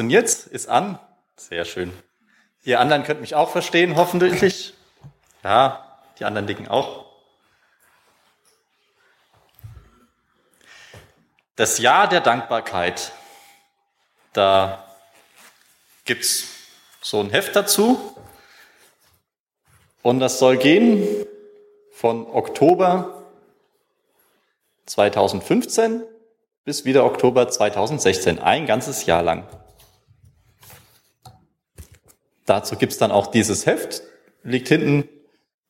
funktioniert's? Ist an? Sehr schön. Ihr anderen könnt mich auch verstehen, hoffentlich. Ja, die anderen dicken auch. Das Jahr der Dankbarkeit. Da gibt's so ein Heft dazu. Und das soll gehen von Oktober 2015 bis wieder Oktober 2016, ein ganzes Jahr lang. Dazu gibt's dann auch dieses Heft, liegt hinten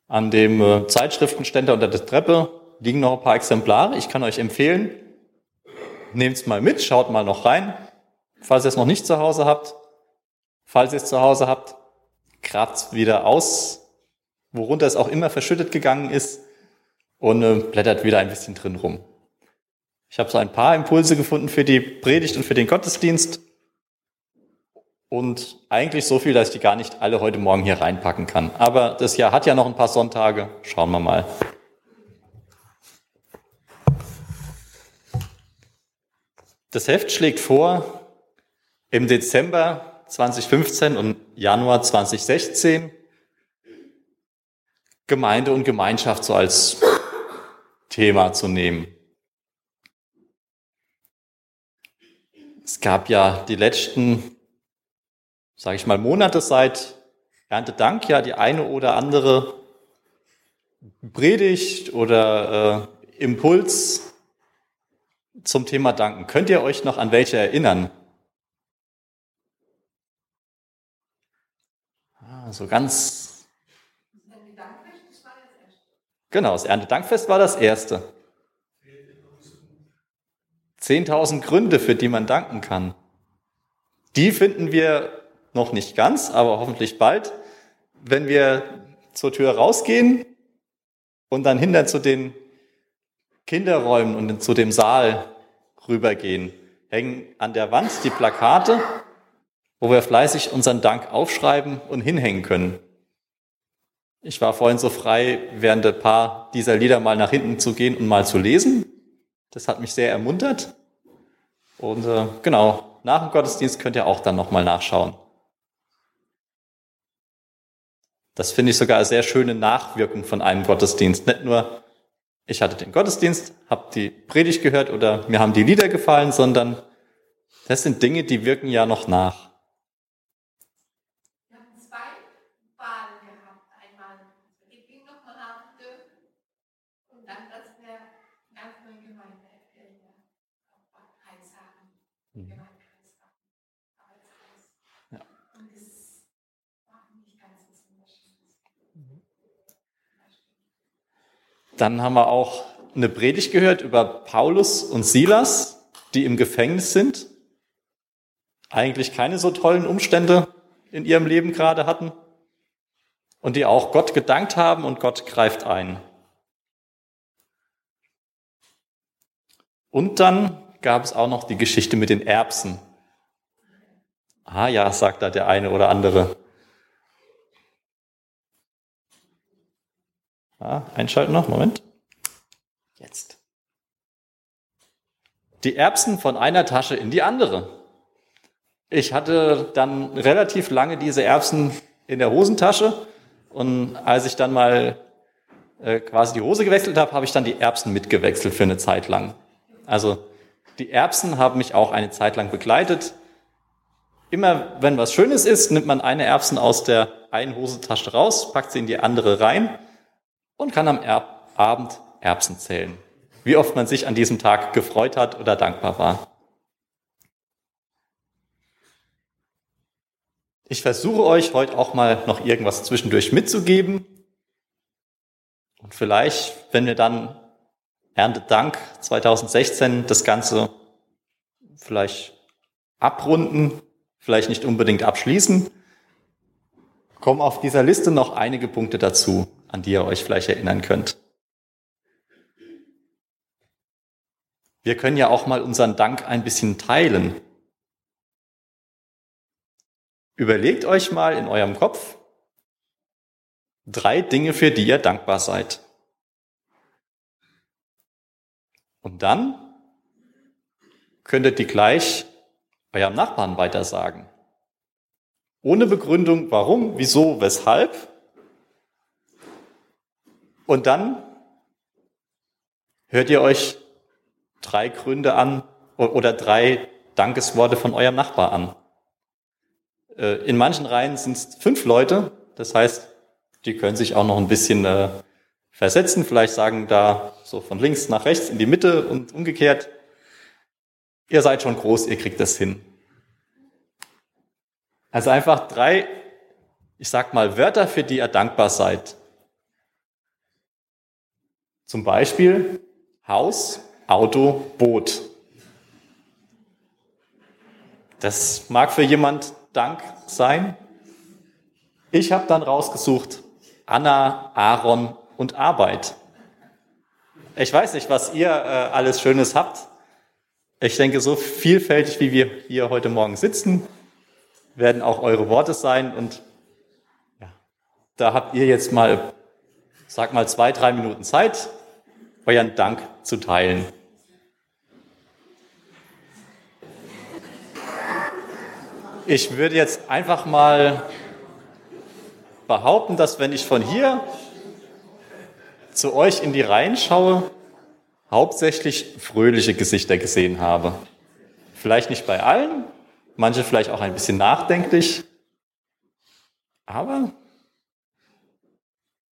an dem äh, Zeitschriftenständer unter der Treppe, liegen noch ein paar Exemplare. Ich kann euch empfehlen, nehmt's mal mit, schaut mal noch rein. Falls ihr es noch nicht zu Hause habt, falls ihr es zu Hause habt, kratzt wieder aus, worunter es auch immer verschüttet gegangen ist und äh, blättert wieder ein bisschen drin rum. Ich habe so ein paar Impulse gefunden für die Predigt und für den Gottesdienst. Und eigentlich so viel, dass ich die gar nicht alle heute Morgen hier reinpacken kann. Aber das Jahr hat ja noch ein paar Sonntage. Schauen wir mal. Das Heft schlägt vor, im Dezember 2015 und Januar 2016 Gemeinde und Gemeinschaft so als Thema zu nehmen. Es gab ja die letzten, sage ich mal, Monate seit Erntedank ja die eine oder andere Predigt oder äh, Impuls zum Thema Danken. Könnt ihr euch noch an welche erinnern? Ah, so ganz. Genau, das Erntedankfest war das erste. 10.000 Gründe, für die man danken kann. Die finden wir noch nicht ganz, aber hoffentlich bald, wenn wir zur Tür rausgehen und dann hinter zu den Kinderräumen und zu dem Saal rübergehen, hängen an der Wand die Plakate, wo wir fleißig unseren Dank aufschreiben und hinhängen können. Ich war vorhin so frei, während ein paar dieser Lieder mal nach hinten zu gehen und mal zu lesen. Das hat mich sehr ermuntert. Und äh, genau, nach dem Gottesdienst könnt ihr auch dann nochmal nachschauen. Das finde ich sogar eine sehr schöne Nachwirkung von einem Gottesdienst. Nicht nur, ich hatte den Gottesdienst, habe die Predigt gehört oder mir haben die Lieder gefallen, sondern das sind Dinge, die wirken ja noch nach. Dann haben wir auch eine Predigt gehört über Paulus und Silas, die im Gefängnis sind. Eigentlich keine so tollen Umstände in ihrem Leben gerade hatten. Und die auch Gott gedankt haben und Gott greift ein. Und dann gab es auch noch die Geschichte mit den Erbsen. Ah ja, sagt da der eine oder andere. Ah, einschalten noch, Moment. Jetzt. Die Erbsen von einer Tasche in die andere. Ich hatte dann relativ lange diese Erbsen in der Hosentasche und als ich dann mal äh, quasi die Hose gewechselt habe, habe ich dann die Erbsen mitgewechselt für eine Zeit lang. Also die Erbsen haben mich auch eine Zeit lang begleitet. Immer wenn was Schönes ist, nimmt man eine Erbsen aus der einen Hosentasche raus, packt sie in die andere rein und kann am Erb Abend Erbsen zählen. Wie oft man sich an diesem Tag gefreut hat oder dankbar war. Ich versuche euch heute auch mal noch irgendwas zwischendurch mitzugeben. Und vielleicht, wenn wir dann Erntedank 2016 das Ganze vielleicht abrunden, vielleicht nicht unbedingt abschließen, kommen auf dieser Liste noch einige Punkte dazu, an die ihr euch vielleicht erinnern könnt. Wir können ja auch mal unseren Dank ein bisschen teilen. Überlegt euch mal in eurem Kopf drei Dinge, für die ihr dankbar seid. Und dann könntet ihr gleich eurem Nachbarn weitersagen. Ohne Begründung, warum, wieso, weshalb. Und dann hört ihr euch drei Gründe an oder drei Dankesworte von eurem Nachbar an. Äh, in manchen Reihen sind es fünf Leute, das heißt, die können sich auch noch ein bisschen äh, versetzen, vielleicht sagen da so von links nach rechts in die Mitte und umgekehrt. Ihr seid schon groß, ihr kriegt das hin. Also einfach drei, ich sag mal, Wörter, für die ihr dankbar seid. Zum Beispiel Haus, Auto, Boot. Das mag für jemand Dank sein. Ich habe dann rausgesucht Anna, Aaron und Arbeit. Ich weiß nicht, was ihr äh, alles Schönes habt. Ich denke, so vielfältig, wie wir hier heute Morgen sitzen, werden auch eure Worte sein. Und ja, da habt ihr jetzt mal, sag mal, zwei, drei Minuten Zeit, euren Dank zu teilen. Ich würde jetzt einfach mal behaupten, dass wenn ich von hier zu euch in die Reihen schaue, hauptsächlich fröhliche Gesichter gesehen habe. Vielleicht nicht bei allen, manche vielleicht auch ein bisschen nachdenklich, aber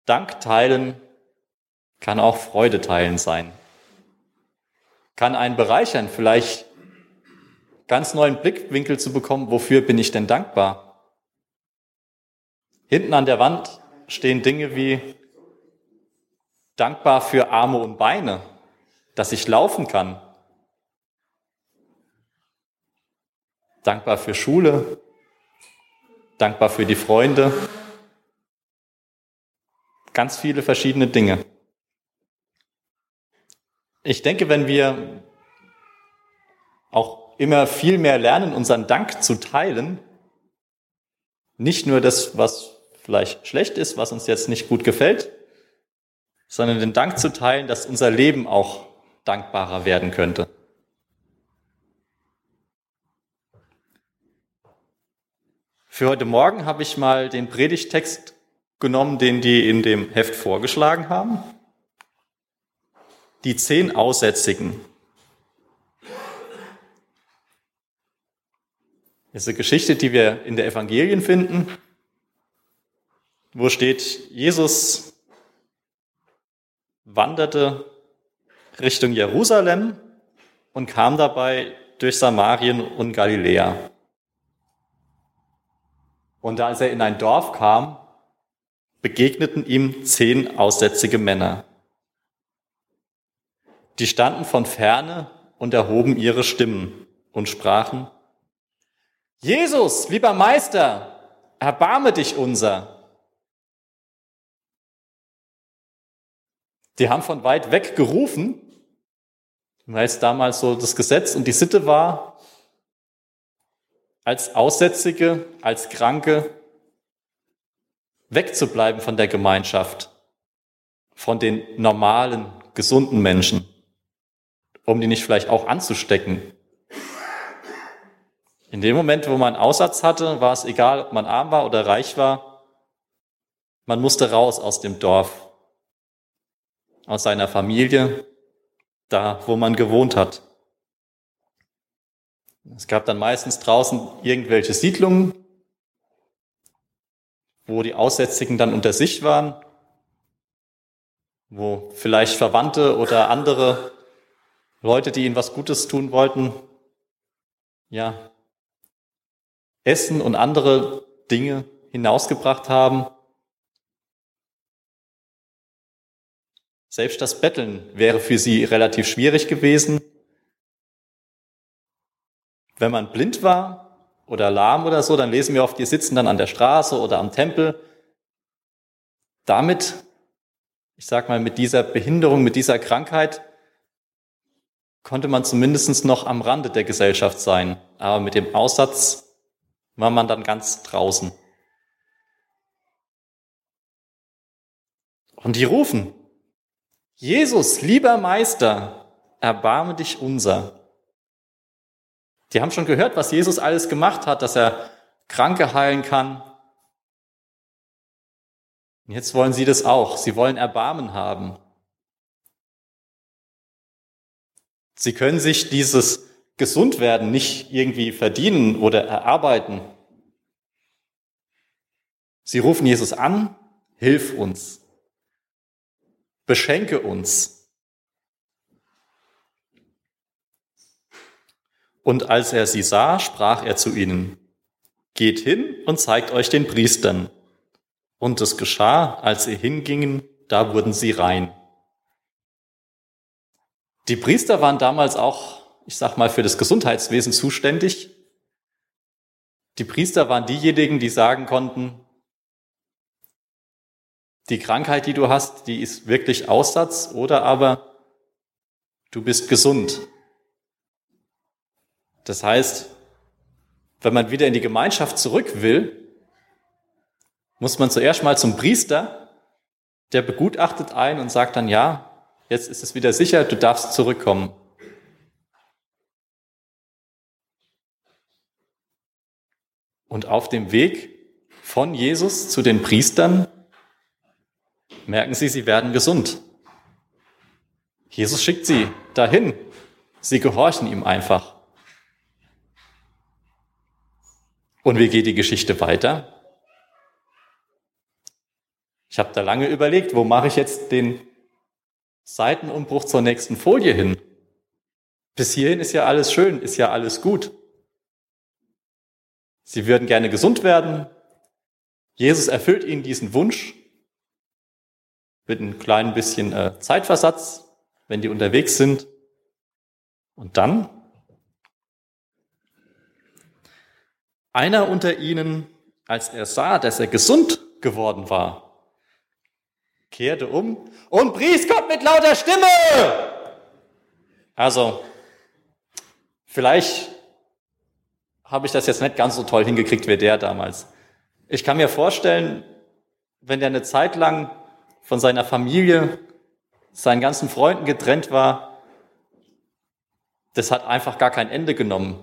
Dank teilen kann auch Freude teilen sein. Kann einen bereichern, vielleicht ganz neuen Blickwinkel zu bekommen, wofür bin ich denn dankbar? Hinten an der Wand stehen Dinge wie dankbar für Arme und Beine, dass ich laufen kann. Dankbar für Schule, dankbar für die Freunde, ganz viele verschiedene Dinge. Ich denke, wenn wir auch immer viel mehr lernen, unseren Dank zu teilen. Nicht nur das, was vielleicht schlecht ist, was uns jetzt nicht gut gefällt, sondern den Dank zu teilen, dass unser Leben auch dankbarer werden könnte. Für heute Morgen habe ich mal den Predigtext genommen, den die in dem Heft vorgeschlagen haben. Die zehn Aussätzigen. Das ist eine Geschichte, die wir in der Evangelien finden, wo steht, Jesus wanderte Richtung Jerusalem und kam dabei durch Samarien und Galiläa. Und als er in ein Dorf kam, begegneten ihm zehn aussätzige Männer. Die standen von ferne und erhoben ihre Stimmen und sprachen, Jesus, lieber Meister, erbarme dich unser. Die haben von weit weg gerufen, weil es damals so das Gesetz und die Sitte war, als Aussätzige, als Kranke wegzubleiben von der Gemeinschaft, von den normalen, gesunden Menschen, um die nicht vielleicht auch anzustecken in dem Moment, wo man Aussatz hatte, war es egal, ob man arm war oder reich war. Man musste raus aus dem Dorf, aus seiner Familie, da, wo man gewohnt hat. Es gab dann meistens draußen irgendwelche Siedlungen, wo die Aussätzigen dann unter sich waren, wo vielleicht Verwandte oder andere Leute, die ihnen was Gutes tun wollten, ja, Essen und andere Dinge hinausgebracht haben. Selbst das Betteln wäre für sie relativ schwierig gewesen. Wenn man blind war oder lahm oder so, dann lesen wir oft, die sitzen dann an der Straße oder am Tempel. Damit, ich sag mal, mit dieser Behinderung, mit dieser Krankheit, konnte man zumindest noch am Rande der Gesellschaft sein. Aber mit dem Aussatz war man dann ganz draußen. Und die rufen, Jesus, lieber Meister, erbarme dich unser. Die haben schon gehört, was Jesus alles gemacht hat, dass er Kranke heilen kann. Und jetzt wollen sie das auch. Sie wollen Erbarmen haben. Sie können sich dieses Gesundwerden nicht irgendwie verdienen oder erarbeiten. Sie rufen Jesus an, hilf uns, beschenke uns. Und als er sie sah, sprach er zu ihnen, geht hin und zeigt euch den Priestern. Und es geschah, als sie hingingen, da wurden sie rein. Die Priester waren damals auch, ich sag mal, für das Gesundheitswesen zuständig. Die Priester waren diejenigen, die sagen konnten, die Krankheit, die du hast, die ist wirklich Aussatz oder aber du bist gesund. Das heißt, wenn man wieder in die Gemeinschaft zurück will, muss man zuerst mal zum Priester, der begutachtet ein und sagt dann, ja, jetzt ist es wieder sicher, du darfst zurückkommen. Und auf dem Weg von Jesus zu den Priestern merken sie, sie werden gesund. Jesus schickt sie dahin. Sie gehorchen ihm einfach. Und wie geht die Geschichte weiter? Ich habe da lange überlegt, wo mache ich jetzt den Seitenumbruch zur nächsten Folie hin? Bis hierhin ist ja alles schön, ist ja alles gut. Sie würden gerne gesund werden. Jesus erfüllt ihnen diesen Wunsch mit einem kleinen bisschen äh, Zeitversatz, wenn die unterwegs sind. Und dann einer unter ihnen, als er sah, dass er gesund geworden war, kehrte um und pries Gott mit lauter Stimme. Also, vielleicht habe ich das jetzt nicht ganz so toll hingekriegt wie der damals. Ich kann mir vorstellen, wenn der eine Zeit lang von seiner Familie, seinen ganzen Freunden getrennt war, das hat einfach gar kein Ende genommen.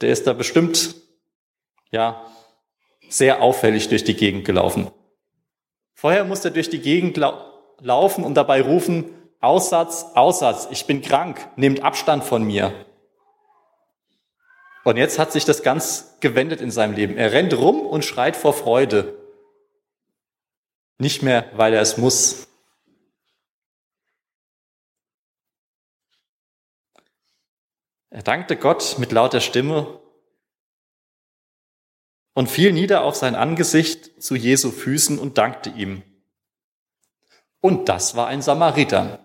Der ist da bestimmt, ja, sehr auffällig durch die Gegend gelaufen. Vorher musste er durch die Gegend lau laufen und dabei rufen, Aussatz, Aussatz, ich bin krank, nehmt Abstand von mir. Und jetzt hat sich das ganz gewendet in seinem Leben. Er rennt rum und schreit vor Freude. Nicht mehr, weil er es muss. Er dankte Gott mit lauter Stimme und fiel nieder auf sein Angesicht zu Jesu Füßen und dankte ihm. Und das war ein Samariter.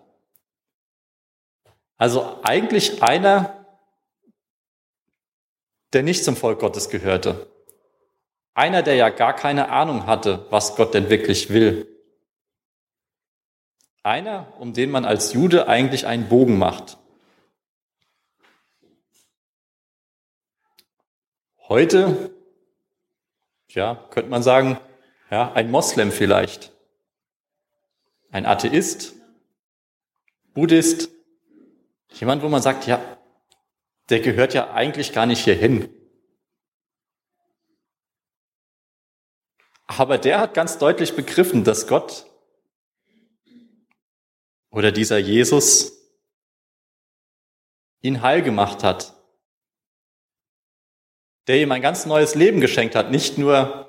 Also eigentlich einer, der nicht zum Volk Gottes gehörte. Einer, der ja gar keine Ahnung hatte, was Gott denn wirklich will. Einer, um den man als Jude eigentlich einen Bogen macht. Heute ja, könnte man sagen, ja, ein Moslem vielleicht, ein Atheist, Buddhist, jemand, wo man sagt, ja, der gehört ja eigentlich gar nicht hierhin. Aber der hat ganz deutlich begriffen, dass Gott oder dieser Jesus ihn heil gemacht hat, der ihm ein ganz neues Leben geschenkt hat. Nicht nur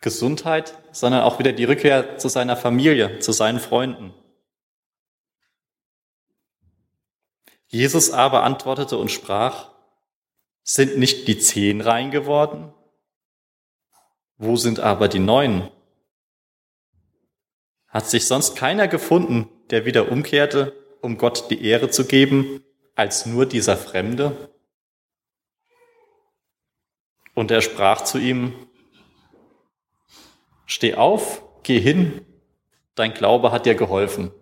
Gesundheit, sondern auch wieder die Rückkehr zu seiner Familie, zu seinen Freunden. Jesus aber antwortete und sprach, sind nicht die zehn rein geworden? Wo sind aber die neun? Hat sich sonst keiner gefunden, der wieder umkehrte, um Gott die Ehre zu geben, als nur dieser Fremde? Und er sprach zu ihm, Steh auf, geh hin, dein Glaube hat dir geholfen.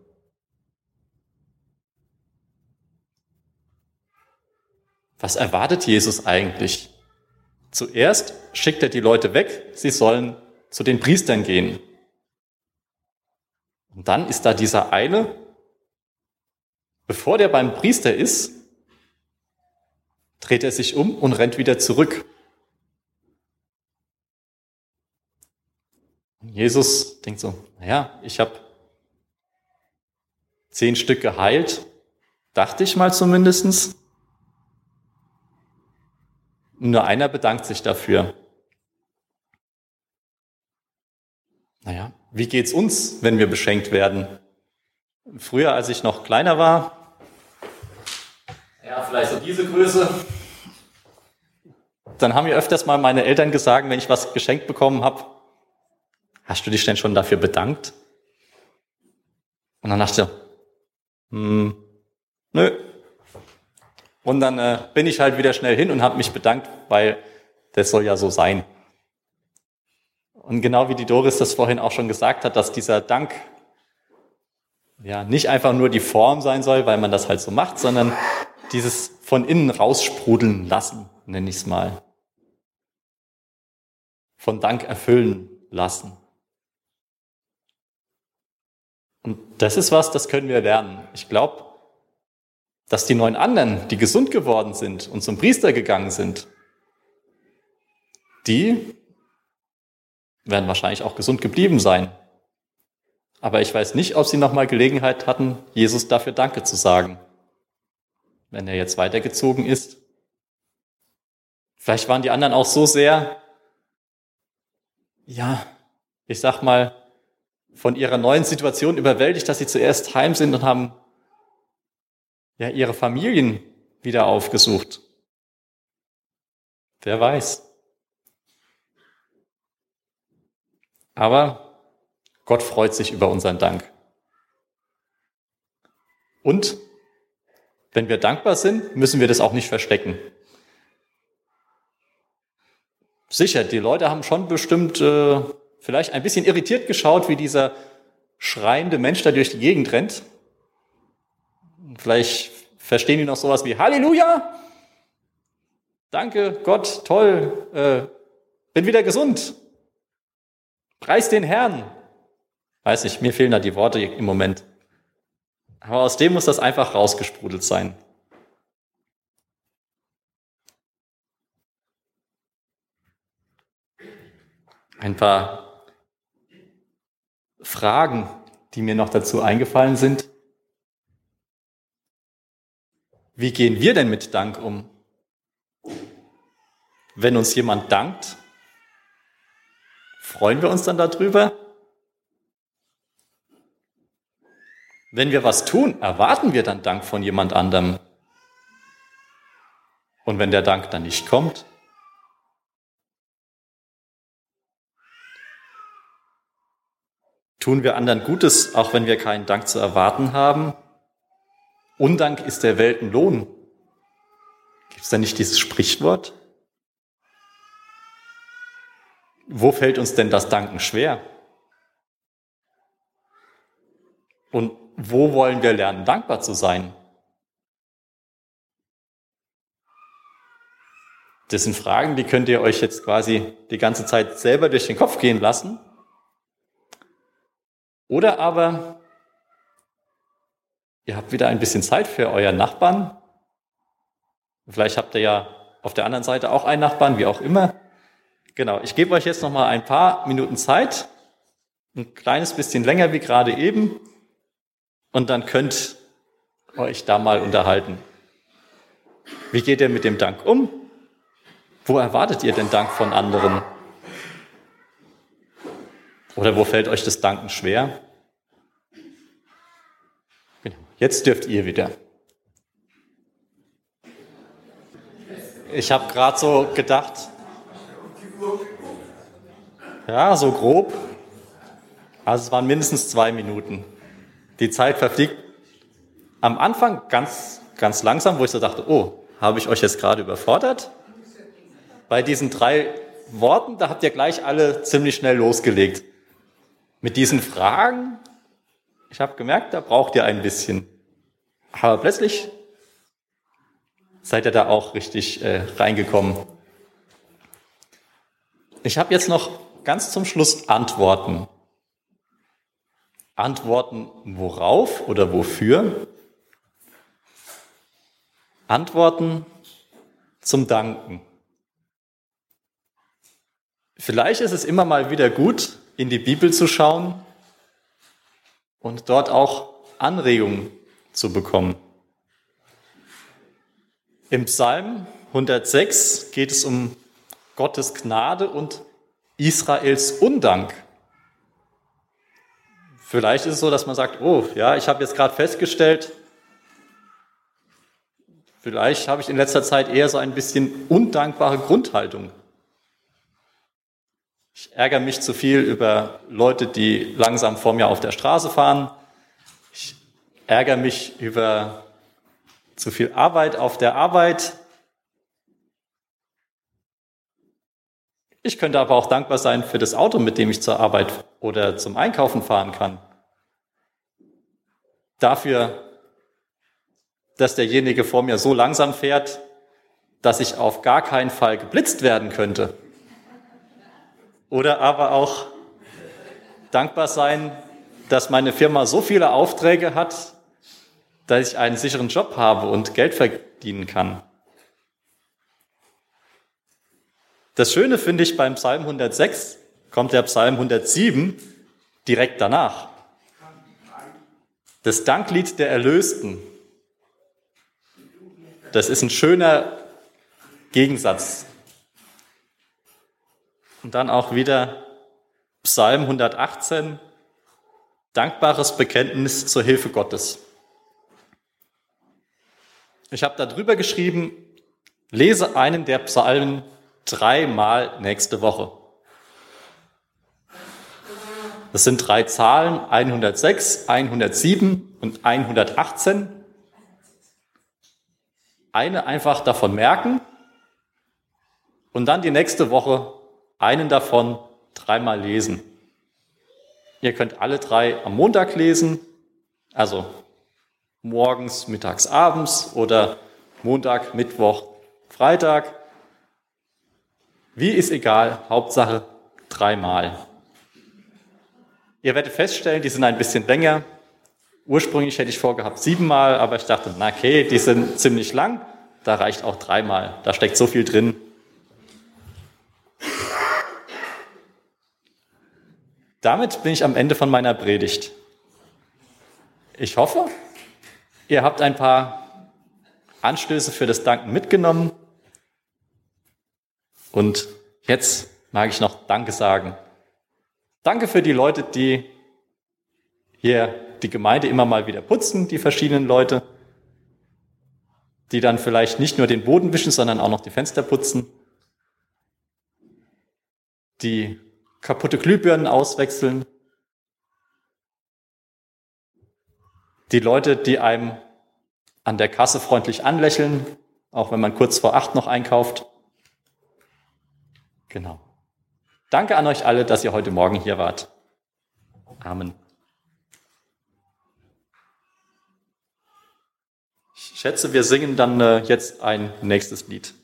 Was erwartet Jesus eigentlich? Zuerst schickt er die Leute weg, sie sollen zu den Priestern gehen. Und dann ist da dieser eine, bevor der beim Priester ist, dreht er sich um und rennt wieder zurück. Jesus denkt so, naja, ich habe zehn Stück geheilt, dachte ich mal zumindestens. Nur einer bedankt sich dafür. Naja, wie geht's uns, wenn wir beschenkt werden? Früher, als ich noch kleiner war, ja, vielleicht so diese Größe, dann haben mir öfters mal meine Eltern gesagt, wenn ich was geschenkt bekommen habe, hast du dich denn schon dafür bedankt? Und dann dachte ich, hm, nö. Und dann äh, bin ich halt wieder schnell hin und habe mich bedankt, weil das soll ja so sein. Und genau wie die Doris das vorhin auch schon gesagt hat, dass dieser Dank ja nicht einfach nur die Form sein soll, weil man das halt so macht, sondern dieses von innen raussprudeln lassen, nenne ich es mal. Von Dank erfüllen lassen. Und das ist was, das können wir lernen. Ich glaube, dass die neun anderen, die gesund geworden sind und zum Priester gegangen sind, die werden wahrscheinlich auch gesund geblieben sein. Aber ich weiß nicht, ob sie nochmal Gelegenheit hatten, Jesus dafür Danke zu sagen, wenn er jetzt weitergezogen ist. Vielleicht waren die anderen auch so sehr, ja, ich sag mal, von ihrer neuen Situation überwältigt, dass sie zuerst heim sind und haben ja ihre Familien wieder aufgesucht. Wer weiß. Aber Gott freut sich über unseren Dank. Und wenn wir dankbar sind, müssen wir das auch nicht verstecken. Sicher, die Leute haben schon bestimmt äh, vielleicht ein bisschen irritiert geschaut, wie dieser schreiende Mensch da durch die Gegend rennt. Vielleicht verstehen die noch sowas wie Halleluja, danke Gott, toll, äh, bin wieder gesund. Preis den Herrn. Weiß nicht, mir fehlen da die Worte im Moment. Aber aus dem muss das einfach rausgesprudelt sein. Ein paar Fragen, die mir noch dazu eingefallen sind. Wie gehen wir denn mit Dank um? Wenn uns jemand dankt, freuen wir uns dann darüber? Wenn wir was tun, erwarten wir dann Dank von jemand anderem. Und wenn der Dank dann nicht kommt, tun wir anderen Gutes, auch wenn wir keinen Dank zu erwarten haben? Undank ist der Welt ein Lohn. Gibt es da nicht dieses Sprichwort? Wo fällt uns denn das Danken schwer? Und wo wollen wir lernen, dankbar zu sein? Das sind Fragen, die könnt ihr euch jetzt quasi die ganze Zeit selber durch den Kopf gehen lassen. Oder aber ihr habt wieder ein bisschen Zeit für euren Nachbarn. Vielleicht habt ihr ja auf der anderen Seite auch einen Nachbarn, wie auch immer. Genau, ich gebe euch jetzt noch mal ein paar Minuten Zeit, ein kleines bisschen länger wie gerade eben, und dann könnt euch da mal unterhalten. Wie geht ihr mit dem Dank um? Wo erwartet ihr den Dank von anderen? Oder wo fällt euch das Danken schwer? Genau. Jetzt dürft ihr wieder. Ich habe gerade so gedacht, ja, so grob. Also es waren mindestens zwei Minuten. Die Zeit verfliegt am Anfang ganz, ganz langsam, wo ich so dachte, oh, habe ich euch jetzt gerade überfordert? Bei diesen drei Worten, da habt ihr gleich alle ziemlich schnell losgelegt. Mit diesen Fragen, ich habe gemerkt, da braucht ihr ein bisschen. Aber plötzlich seid ihr da auch richtig äh, reingekommen. Ich habe jetzt noch ganz zum Schluss Antworten. Antworten worauf oder wofür? Antworten zum Danken. Vielleicht ist es immer mal wieder gut, in die Bibel zu schauen und dort auch Anregungen zu bekommen. Im Psalm 106 geht es um Gottes Gnade und Israels Undank. Vielleicht ist es so, dass man sagt, oh ja, ich habe jetzt gerade festgestellt, vielleicht habe ich in letzter Zeit eher so ein bisschen undankbare Grundhaltung. Ich ärgere mich zu viel über Leute, die langsam vor mir auf der Straße fahren. Ich ärgere mich über zu viel Arbeit auf der Arbeit. Ich könnte aber auch dankbar sein für das Auto, mit dem ich zur Arbeit oder zum Einkaufen fahren kann. Dafür, dass derjenige vor mir so langsam fährt, dass ich auf gar keinen Fall geblitzt werden könnte. Oder aber auch dankbar sein, dass meine Firma so viele Aufträge hat, dass ich einen sicheren Job habe und Geld verdienen kann. Das Schöne finde ich beim Psalm 106, kommt der Psalm 107 direkt danach. Das Danklied der Erlösten. Das ist ein schöner Gegensatz. Und dann auch wieder Psalm 118, dankbares Bekenntnis zur Hilfe Gottes. Ich habe da drüber geschrieben, lese einen der Psalmen dreimal nächste Woche. Das sind drei Zahlen, 106, 107 und 118. Eine einfach davon merken und dann die nächste Woche einen davon dreimal lesen. Ihr könnt alle drei am Montag lesen, also morgens, mittags, abends oder Montag, Mittwoch, Freitag. Wie ist egal, Hauptsache dreimal. Ihr werdet feststellen, die sind ein bisschen länger. Ursprünglich hätte ich vorgehabt siebenmal, aber ich dachte, na okay, die sind ziemlich lang. Da reicht auch dreimal. Da steckt so viel drin. Damit bin ich am Ende von meiner Predigt. Ich hoffe, ihr habt ein paar Anstöße für das Danken mitgenommen. Und jetzt mag ich noch Danke sagen. Danke für die Leute, die hier die Gemeinde immer mal wieder putzen, die verschiedenen Leute, die dann vielleicht nicht nur den Boden wischen, sondern auch noch die Fenster putzen, die kaputte Glühbirnen auswechseln, die Leute, die einem an der Kasse freundlich anlächeln, auch wenn man kurz vor acht noch einkauft. Genau. Danke an euch alle, dass ihr heute Morgen hier wart. Amen. Ich schätze, wir singen dann äh, jetzt ein nächstes Lied.